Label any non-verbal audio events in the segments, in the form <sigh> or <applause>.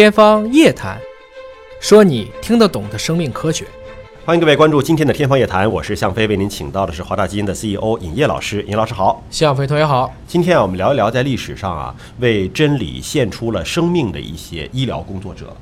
天方夜谭，说你听得懂的生命科学。欢迎各位关注今天的《天方夜谭》，我是向飞，为您请到的是华大基因的 CEO 尹烨老师。尹老师好，向飞同学好。今天啊，我们聊一聊在历史上啊，为真理献出了生命的一些医疗工作者。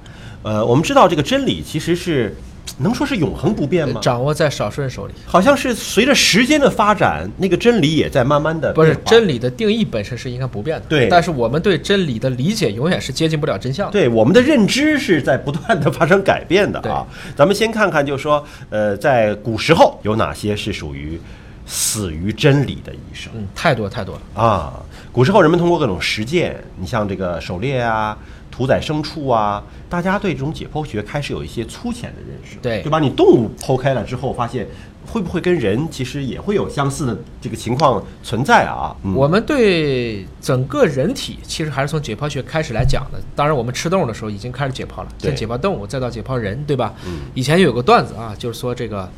呃，我们知道这个真理其实是能说是永恒不变吗？掌握在少数人手里，好像是随着时间的发展，那个真理也在慢慢的不是真理的定义本身是应该不变的。对但是我们对真理的理解永远是接近不了真相的。对我们的认知是在不断的发生改变的啊。咱们先看看，就是说，呃，在古时候有哪些是属于死于真理的医生？嗯，太多太多了。啊，古时候人们通过各种实践，你像这个狩猎啊、屠宰牲畜啊，大家对这种解剖学开始有一些粗浅的认识，对就把你动物剖开了之后，发现会不会跟人其实也会有相似的这个情况存在啊？嗯、我们对整个人体其实还是从解剖学开始来讲的。当然，我们吃动物的时候已经开始解剖了，对先解剖动物，再到解剖人，对吧？嗯以前有个段子啊，就是说这个。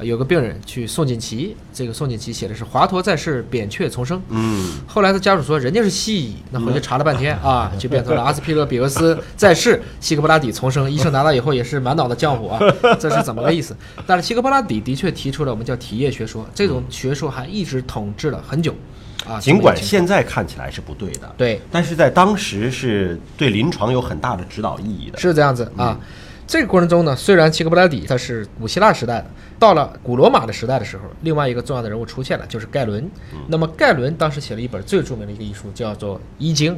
呃有个病人去送锦旗，这个送锦旗写的是“华佗在世，扁鹊重生”。嗯，后来他家属说人家是西医，那回去查了半天啊，就变成了阿司匹勒比俄斯 <laughs> 在世，希格布拉底重生。医生拿到以后也是满脑的浆糊啊，这是怎么个意思？但是希格布拉底的确提出了我们叫体液学说，这种学说还一直统治了很久啊。尽管现在看起来是不对的，对但是在当时是对临床有很大的指导意义的。是这样子啊。这个过程中呢，虽然希格布拉底他是古希腊时代的，到了古罗马的时代的时候，另外一个重要的人物出现了，就是盖伦。那么盖伦当时写了一本最著名的一个医书，叫做《医经》。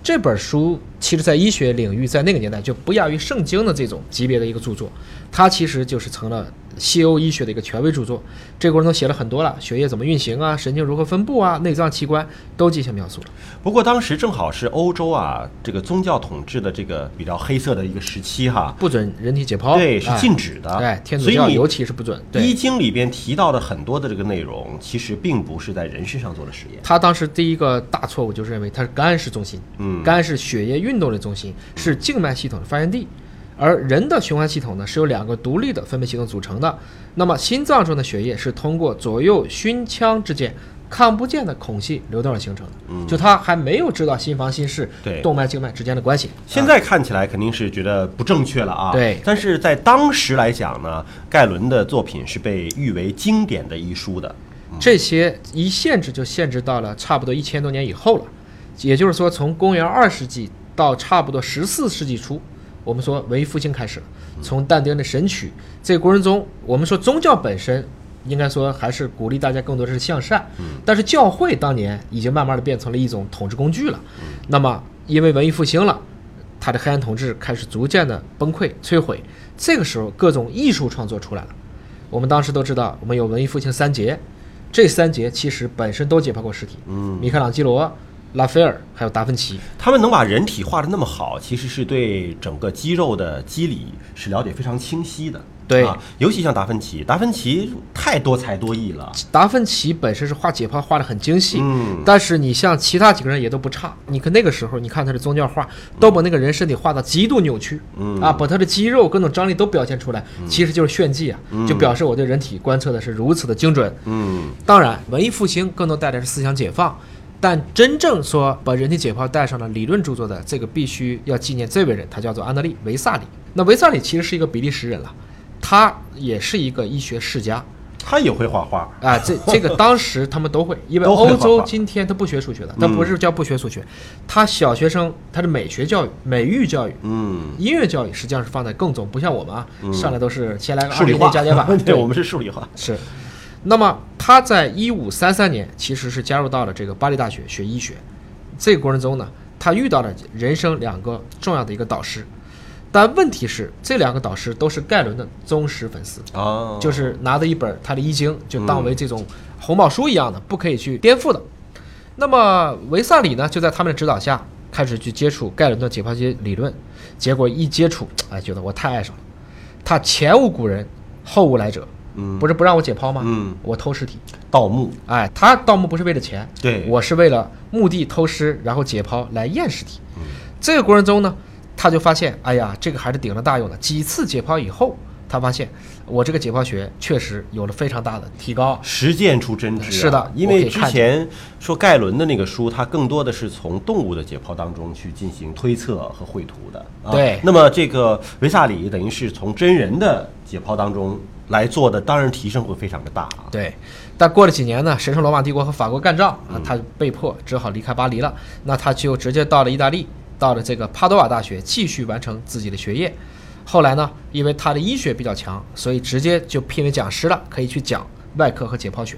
这本书其实在医学领域，在那个年代就不亚于圣经的这种级别的一个著作，它其实就是成了西欧医学的一个权威著作。这个过程中写了很多了，血液怎么运行啊，神经如何分布啊，内脏器官都进行描述了。不过当时正好是欧洲啊，这个宗教统治的这个比较黑色的一个时期哈。不准人体解剖，对，是哎禁止的。哎，天主教尤其是不准。对，医经里边提到的很多的这个内容，其实并不是在人身上做的实验。他当时第一个大错误就是认为它是肝是中心，嗯肝是血液运动的中心，是静脉系统的发源地，而人的循环系统呢是由两个独立的分配系统组成的。那么心脏中的血液是通过左右胸腔之间看不见的孔隙流动而形成的，就他还没有知道心房心室嗯对动脉静脉之间的关系。现在看起来肯定是觉得不正确了啊。对但是在当时来讲呢，盖伦的作品是被誉为经典的一书的。这些一限制就限制到了差不多一千多年以后了，也就是说，从公元二世纪到差不多十四世纪初，我们说文艺复兴开始了。从但丁的《神曲》这个过程中，我们说宗教本身应该说还是鼓励大家更多的是向善，但是教会当年已经慢慢的变成了一种统治工具了。那么因为文艺复兴了，它的黑暗统治开始逐渐的崩溃摧毁，这个时候各种艺术创作出来了。我们当时都知道，我们有文艺复兴三杰，这三杰其实本身都解剖过尸体，嗯，米开朗基罗、拉斐尔还有达芬奇。他们能把人体画的那么好，其实是对整个肌肉的机理是了解非常清晰的。对啊，尤其像达芬奇，达芬奇太多才多艺了。达芬奇本身是画解剖画的很精细，嗯但是你像其他几个人也都不差。你看那个时候，你看他的宗教画，都把那个人身体画到极度扭曲，嗯啊，把他的肌肉各种张力都表现出来，其实就是炫技啊，就表示我对人体观测的是如此的精准。嗯，当然，文艺复兴更多带来是思想解放，但真正说把人体解剖带上了理论著作的，这个必须要纪念这位人，他叫做安德利·维萨里。那维萨里其实是一个比利时人了，他也是一个医学世家他也会画画。啊。这这个当时他们都会，因为 <laughs> 欧洲今天他不学数学的，他不是叫不学数学，他小学生他的美学教育、美育教育。嗯，音乐教育实际上是放在更重，不像我们啊，上来都是先来个数理化加减法，<laughs> 对我们是数理化。是，那么他在一五三三年其实是加入到了这个巴黎大学学医学。这个过程中呢，他遇到了人生两个重要的一个导师，但问题是这两个导师都是盖伦的忠实粉丝，哦，就是拿着一本他的医经就当为这种红宝书一样的，不可以去颠覆的。那么维萨里呢，就在他们的指导下开始去接触盖伦的解剖学理论，结果一接触，哎，觉得我太爱上了。他前无古人，后无来者，嗯不是不让我解剖吗？嗯，我偷尸体，盗墓。哎，他盗墓不是为了钱，对我是为了墓地偷尸，然后解剖来验尸体。嗯这个过程中呢，他就发现，哎呀，这个还是顶了大用的。几次解剖以后，他发现我这个解剖学确实有了非常大的提高。实践出真知、啊。是的因为之前说盖伦的那个书，它更多的是从动物的解剖当中去进行推测和绘图的。啊、对那么这个维萨里等于是从真人的解剖当中来做的，当然提升会非常的大啊。对，但过了几年呢，神圣罗马帝国和法国干仗啊，他被迫只好离开巴黎了。那他就直接到了意大利，到了这个帕多瓦大学继续完成自己的学业。后来呢，因为他的医学比较强，所以直接就聘为讲师了，可以去讲外科和解剖学。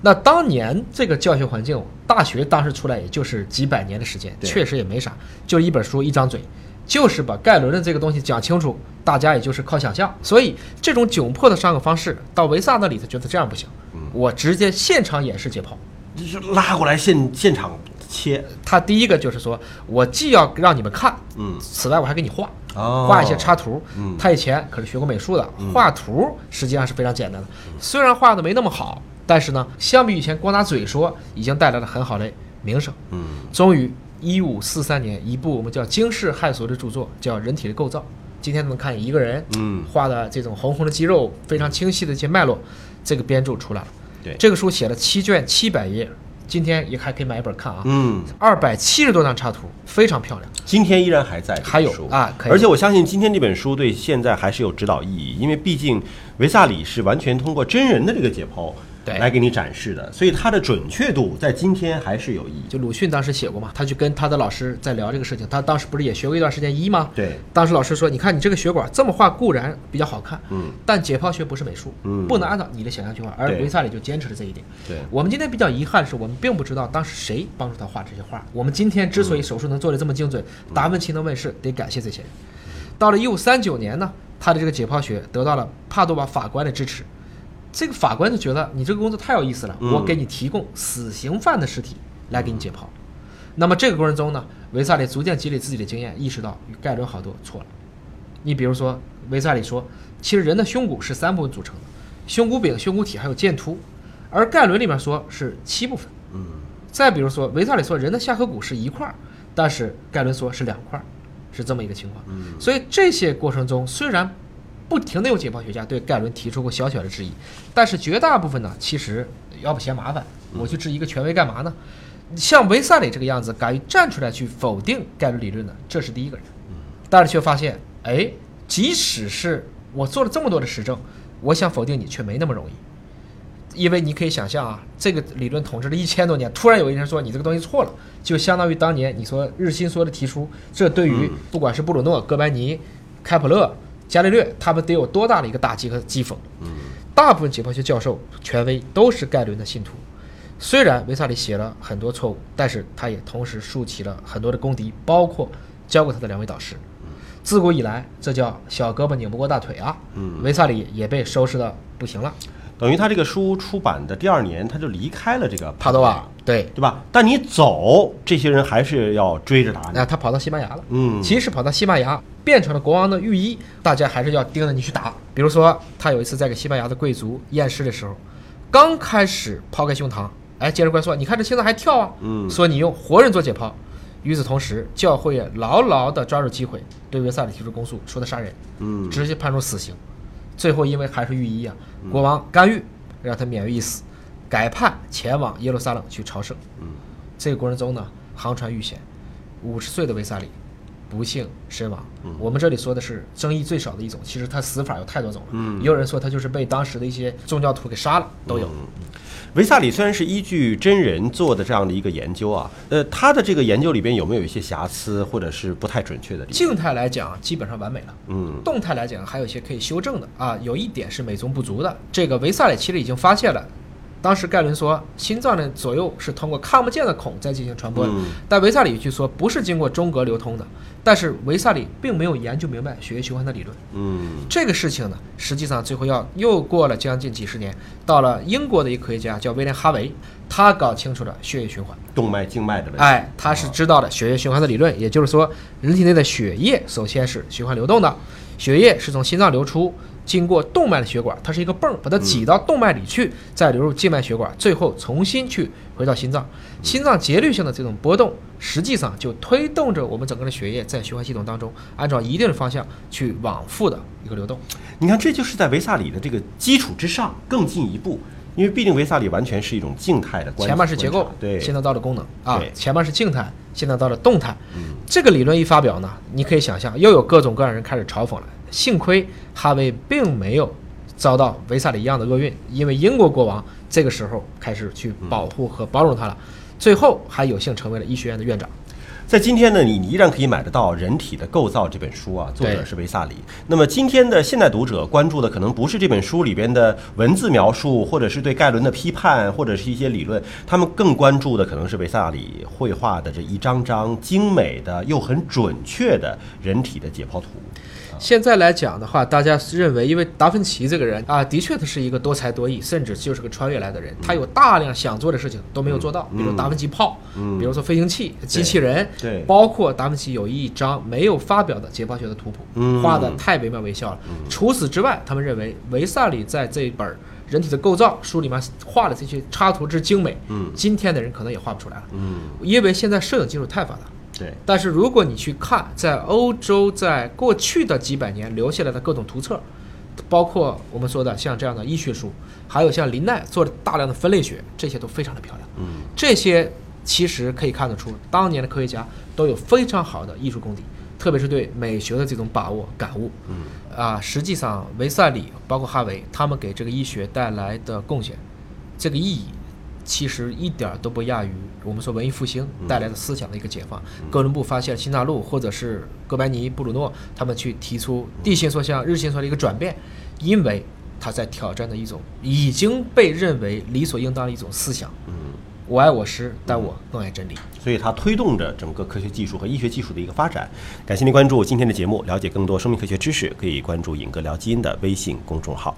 那当年这个教学环境，大学当时出来也就是几百年的时间，确实也没啥，就一本书一张嘴，就是把盖伦的这个东西讲清楚，大家也就是靠想象。所以这种窘迫的上课方式，到维萨那里，他觉得这样不行，我直接现场演示解剖。就是拉过来现现场切，他第一个就是说我既要让你们看，嗯，此外我还给你画，哦画一些插图。嗯他以前可是学过美术的，画图实际上是非常简单的。虽然画的没那么好，但是呢，相比以前光拿嘴说，已经带来了很好的名声。嗯终于，一五四三年，一部我们叫惊世骇俗的著作，叫《人体的构造》。今天能看一个人嗯，画的这种红红的肌肉，非常清晰的一些脉络，这个编著出来了。对这个书写了七卷七百页，今天也还可以买一本看啊。嗯，二百七十多张插图，非常漂亮。今天依然还在还有啊可以而且我相信今天这本书对现在还是有指导意义，因为毕竟维萨里是完全通过真人的这个解剖对来给你展示的，所以它的准确度在今天还是有意义。就鲁迅当时写过嘛，他就跟他的老师在聊这个事情。他当时不是也学过一段时间医吗？对，当时老师说：“你看你这个血管这么画固然比较好看，嗯，但解剖学不是美术，嗯不能按照你的想象去画。”而维萨里就坚持了这一点。对，我们今天比较遗憾的是，我们并不知道当时谁帮助他画这些画。我们今天之所以手术能做得这么精准，达芬奇能问世，得感谢这些人。到了一五三九年呢，他的这个解剖学得到了帕多瓦法官的支持。这个法官就觉得你这个工作太有意思了，嗯我给你提供死刑犯的尸体来给你解剖。那么这个过程中呢，维萨里逐渐积累自己的经验，意识到与盖伦好多错了。你比如说，维萨里说，其实人的胸骨是三部分组成的，胸骨柄、胸骨体还有剑突，而盖伦里面说是七部分。嗯，再比如说，维萨里说人的下颌骨是一块儿，但是盖伦说是两块儿，是这么一个情况。嗯所以这些过程中，虽然不停的有解剖学家对盖伦提出过小小的质疑，但是绝大部分呢，其实要不嫌麻烦，我去质疑一个权威干嘛呢？像维萨里这个样子，敢于站出来去否定盖伦理论的，这是第一个人。但是却发现，哎，即使是我做了这么多的实证，我想否定你却没那么容易。因为你可以想象啊，这个理论统治了一千多年，突然有一人说你这个东西错了，就相当于当年你说日心说的提出，这对于嗯不管是布鲁诺、哥白尼、开普勒、伽利略，他们得有多大的一个打击和讥讽？大部分解剖学教授、权威都是盖伦的信徒。虽然维萨里写了很多错误，但是他也同时竖起了很多的公敌，包括教过他的两位导师。自古以来，这叫小胳膊拧不过大腿啊。嗯维萨里也被收拾的不行了。等于他这个书出版的第二年，他就离开了这个帕多瓦，对，对吧？但你走，这些人还是要追着打你。那他跑到西班牙了。嗯，其实跑到西班牙，变成了国王的御医，大家还是要盯着你去打。比如说，他有一次在给西班牙的贵族验尸的时候，刚开始抛开胸膛，哎，接着官说：“你看这心脏还跳啊！”嗯说你用活人做解剖。与此同时，教会也牢牢地抓住机会，对维萨里提出公诉，说他杀人，嗯直接判处死刑。最后因为还是御医啊，国王干预，让他免于一死，改判前往耶路撒冷去朝圣。嗯，这个过程中呢，航船遇险，五十岁的维萨里不幸身亡。嗯我们这里说的是争议最少的一种，其实他死法有太多种了。嗯也有人说他就是被当时的一些宗教徒给杀了，都有。嗯维萨里虽然是依据真人做的这样的一个研究啊，呃，他的这个研究里边有没有一些瑕疵或者是不太准确的地方？静态来讲，基本上完美了。嗯动态来讲，还有一些可以修正的啊，有一点是美中不足的。这个维萨里其实已经发现了，当时盖伦说心脏的左右是通过看不见的孔在进行传播的，嗯但维萨里却说不是经过中隔流通的。但是维萨里并没有研究明白血液循环的理论。嗯这个事情呢，实际上最后要又过了将近几十年，到了英国的一个科学家叫威廉哈维，他搞清楚了血液循环。动脉静脉的问题。哎，他是知道了血液循环的理论，也就是说，人体内的血液首先是循环流动的，血液是从心脏流出，经过动脉的血管，它是一个泵，把它挤到动脉里去，再流入静脉血管，最后重新去回到心脏。心脏节律性的这种波动，实际上就推动着我们整个的血液在循环系统当中按照一定的方向去往复的一个流动。你看，这就是在维萨里的这个基础之上更进一步，因为毕竟维萨里完全是一种静态的关系。前面是结构，对，现在到了功能啊；前面是静态，现在到了动态。这个理论一发表呢，你可以想象，又有各种各样人开始嘲讽了。幸亏哈维并没有遭到维萨里一样的厄运，因为英国国王这个时候开始去保护和包容他了，最后还有幸成为了医学院的院长。在今天呢，你你依然可以买得到《人体的构造》这本书啊，作者是维萨里。那么今天的现代读者关注的可能不是这本书里边的文字描述，或者是对盖伦的批判，或者是一些理论，他们更关注的可能是维萨里绘画的这一张张精美的又很准确的人体的解剖图。现在来讲的话，大家认为，因为达芬奇这个人啊，的确他是一个多才多艺，甚至就是个穿越来的人。他有大量想做的事情都没有做到，比如达芬奇炮，比如说飞行器、机器人，对包括达芬奇有一张没有发表的解剖学的图谱，嗯画的太惟妙惟肖了。除此之外，他们认为维萨里在这一本。人体的构造书里面画的这些插图之精美，嗯今天的人可能也画不出来了，嗯，因为现在摄影技术太发达。对，但是如果你去看在欧洲在过去的几百年留下来的各种图册，包括我们说的像这样的医学书，还有像林奈做的大量的分类学，这些都非常的漂亮。嗯这些其实可以看得出，当年的科学家都有非常好的艺术功底，特别是对美学的这种把握感悟。嗯啊，实际上维萨里包括哈维，他们给这个医学带来的贡献，这个意义。其实一点儿都不亚于我们说文艺复兴带来的思想的一个解放。哥伦布发现了新大陆，或者是哥白尼、布鲁诺他们去提出地心说向日心说的一个转变，因为他在挑战的一种已经被认为理所应当的一种思想。嗯，我爱我师，但我更爱真理。所以它推动着整个科学技术和医学技术的一个发展。感谢您关注今天的节目，了解更多生命科学知识，可以关注“尹哥聊基因”的微信公众号。